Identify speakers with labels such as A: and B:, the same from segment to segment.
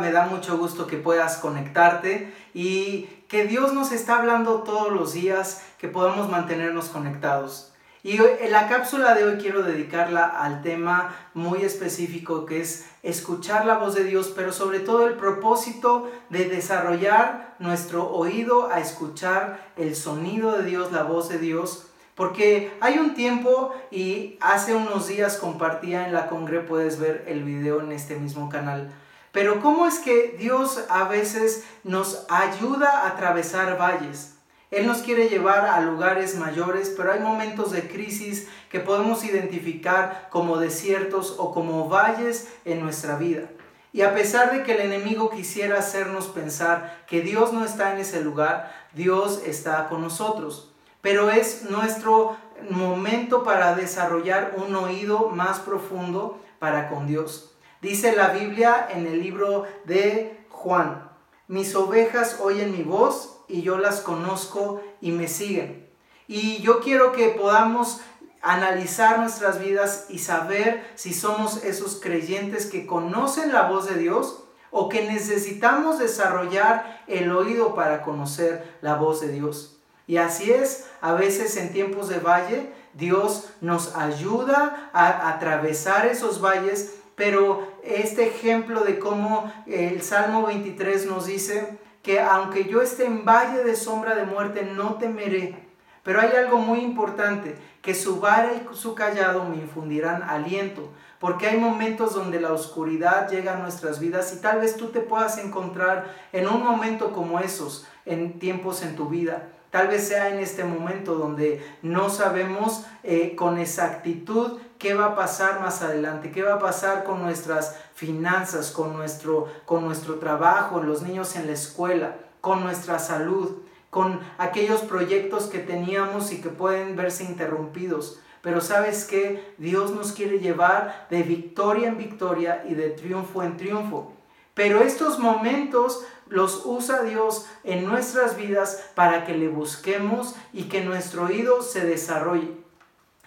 A: me da mucho gusto que puedas conectarte y que Dios nos está hablando todos los días, que podamos mantenernos conectados. Y en la cápsula de hoy quiero dedicarla al tema muy específico que es escuchar la voz de Dios, pero sobre todo el propósito de desarrollar nuestro oído a escuchar el sonido de Dios, la voz de Dios porque hay un tiempo y hace unos días compartía en la Congre, puedes ver el video en este mismo canal. Pero ¿cómo es que Dios a veces nos ayuda a atravesar valles? Él nos quiere llevar a lugares mayores, pero hay momentos de crisis que podemos identificar como desiertos o como valles en nuestra vida. Y a pesar de que el enemigo quisiera hacernos pensar que Dios no está en ese lugar, Dios está con nosotros pero es nuestro momento para desarrollar un oído más profundo para con Dios. Dice la Biblia en el libro de Juan, mis ovejas oyen mi voz y yo las conozco y me siguen. Y yo quiero que podamos analizar nuestras vidas y saber si somos esos creyentes que conocen la voz de Dios o que necesitamos desarrollar el oído para conocer la voz de Dios. Y así es, a veces en tiempos de valle, Dios nos ayuda a atravesar esos valles, pero este ejemplo de cómo el Salmo 23 nos dice que aunque yo esté en valle de sombra de muerte, no temeré. Pero hay algo muy importante, que su vara y su callado me infundirán aliento, porque hay momentos donde la oscuridad llega a nuestras vidas y tal vez tú te puedas encontrar en un momento como esos, en tiempos en tu vida. Tal vez sea en este momento donde no sabemos eh, con exactitud qué va a pasar más adelante, qué va a pasar con nuestras finanzas, con nuestro, con nuestro trabajo, los niños en la escuela, con nuestra salud, con aquellos proyectos que teníamos y que pueden verse interrumpidos. Pero sabes que Dios nos quiere llevar de victoria en victoria y de triunfo en triunfo. Pero estos momentos los usa Dios en nuestras vidas para que le busquemos y que nuestro oído se desarrolle.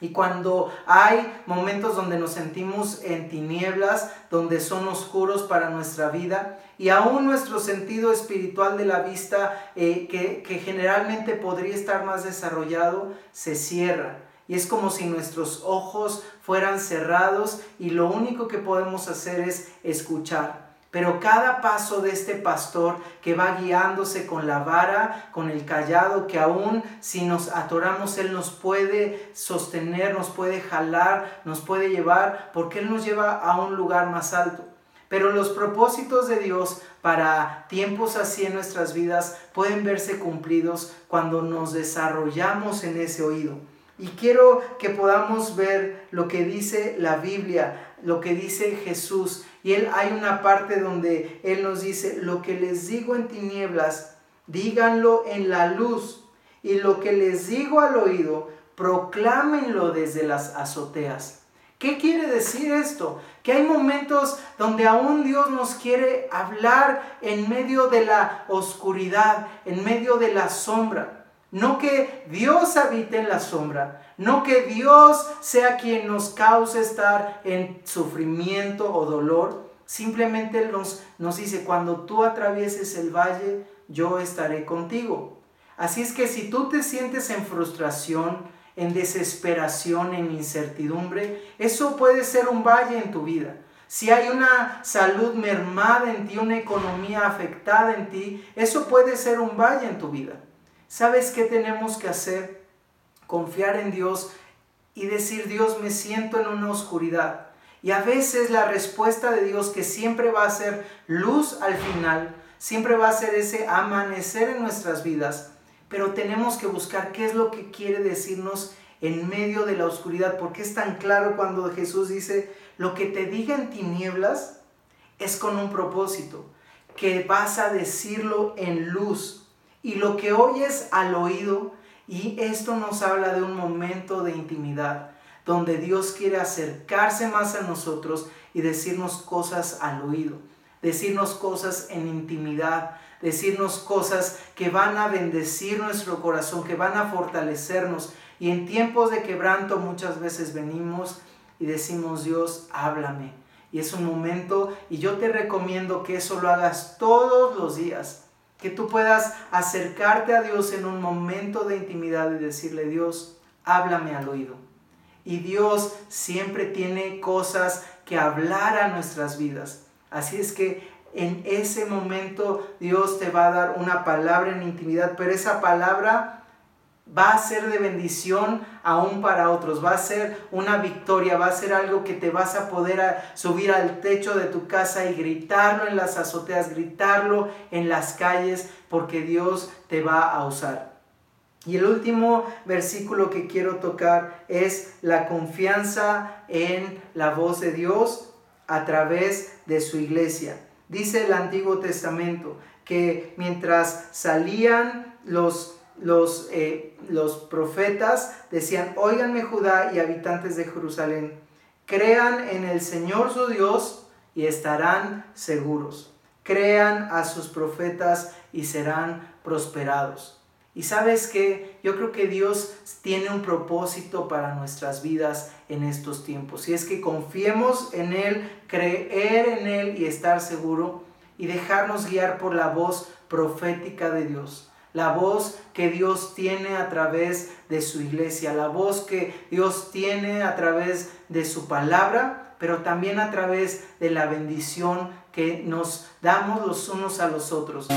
A: Y cuando hay momentos donde nos sentimos en tinieblas, donde son oscuros para nuestra vida, y aún nuestro sentido espiritual de la vista, eh, que, que generalmente podría estar más desarrollado, se cierra. Y es como si nuestros ojos fueran cerrados y lo único que podemos hacer es escuchar. Pero cada paso de este pastor que va guiándose con la vara, con el callado, que aún si nos atoramos, Él nos puede sostener, nos puede jalar, nos puede llevar, porque Él nos lleva a un lugar más alto. Pero los propósitos de Dios para tiempos así en nuestras vidas pueden verse cumplidos cuando nos desarrollamos en ese oído. Y quiero que podamos ver lo que dice la Biblia, lo que dice Jesús. Y él hay una parte donde él nos dice, lo que les digo en tinieblas, díganlo en la luz. Y lo que les digo al oído, proclámenlo desde las azoteas. ¿Qué quiere decir esto? Que hay momentos donde aún Dios nos quiere hablar en medio de la oscuridad, en medio de la sombra. No que Dios habite en la sombra, no que Dios sea quien nos cause estar en sufrimiento o dolor. Simplemente nos, nos dice, cuando tú atravieses el valle, yo estaré contigo. Así es que si tú te sientes en frustración, en desesperación, en incertidumbre, eso puede ser un valle en tu vida. Si hay una salud mermada en ti, una economía afectada en ti, eso puede ser un valle en tu vida. ¿Sabes qué tenemos que hacer? Confiar en Dios y decir, Dios, me siento en una oscuridad. Y a veces la respuesta de Dios, que siempre va a ser luz al final, siempre va a ser ese amanecer en nuestras vidas, pero tenemos que buscar qué es lo que quiere decirnos en medio de la oscuridad, porque es tan claro cuando Jesús dice, lo que te diga en tinieblas es con un propósito, que vas a decirlo en luz, y lo que oyes al oído, y esto nos habla de un momento de intimidad, donde Dios quiere acercarse más a nosotros y decirnos cosas al oído, decirnos cosas en intimidad, decirnos cosas que van a bendecir nuestro corazón, que van a fortalecernos. Y en tiempos de quebranto muchas veces venimos y decimos, Dios, háblame. y es un momento y yo te recomiendo que eso lo hagas todos los días. Que tú puedas acercarte a Dios en un momento de intimidad y decirle, Dios, háblame al oído. Y Dios siempre tiene cosas que hablar a nuestras vidas. Así es que en ese momento Dios te va a dar una palabra en intimidad, pero esa palabra va a ser de bendición aún para otros, va a ser una victoria, va a ser algo que te vas a poder subir al techo de tu casa y gritarlo en las azoteas, gritarlo en las calles, porque Dios te va a usar. Y el último versículo que quiero tocar es la confianza en la voz de Dios a través de su iglesia. Dice el Antiguo Testamento que mientras salían los, los, eh, los profetas, decían, oiganme Judá y habitantes de Jerusalén, crean en el Señor su Dios y estarán seguros. Crean a sus profetas y serán prosperados. Y sabes que yo creo que Dios tiene un propósito para nuestras vidas en estos tiempos. Y es que confiemos en Él, creer en Él y estar seguro y dejarnos guiar por la voz profética de Dios. La voz que Dios tiene a través de su iglesia, la voz que Dios tiene a través de su palabra, pero también a través de la bendición que nos damos los unos a los otros.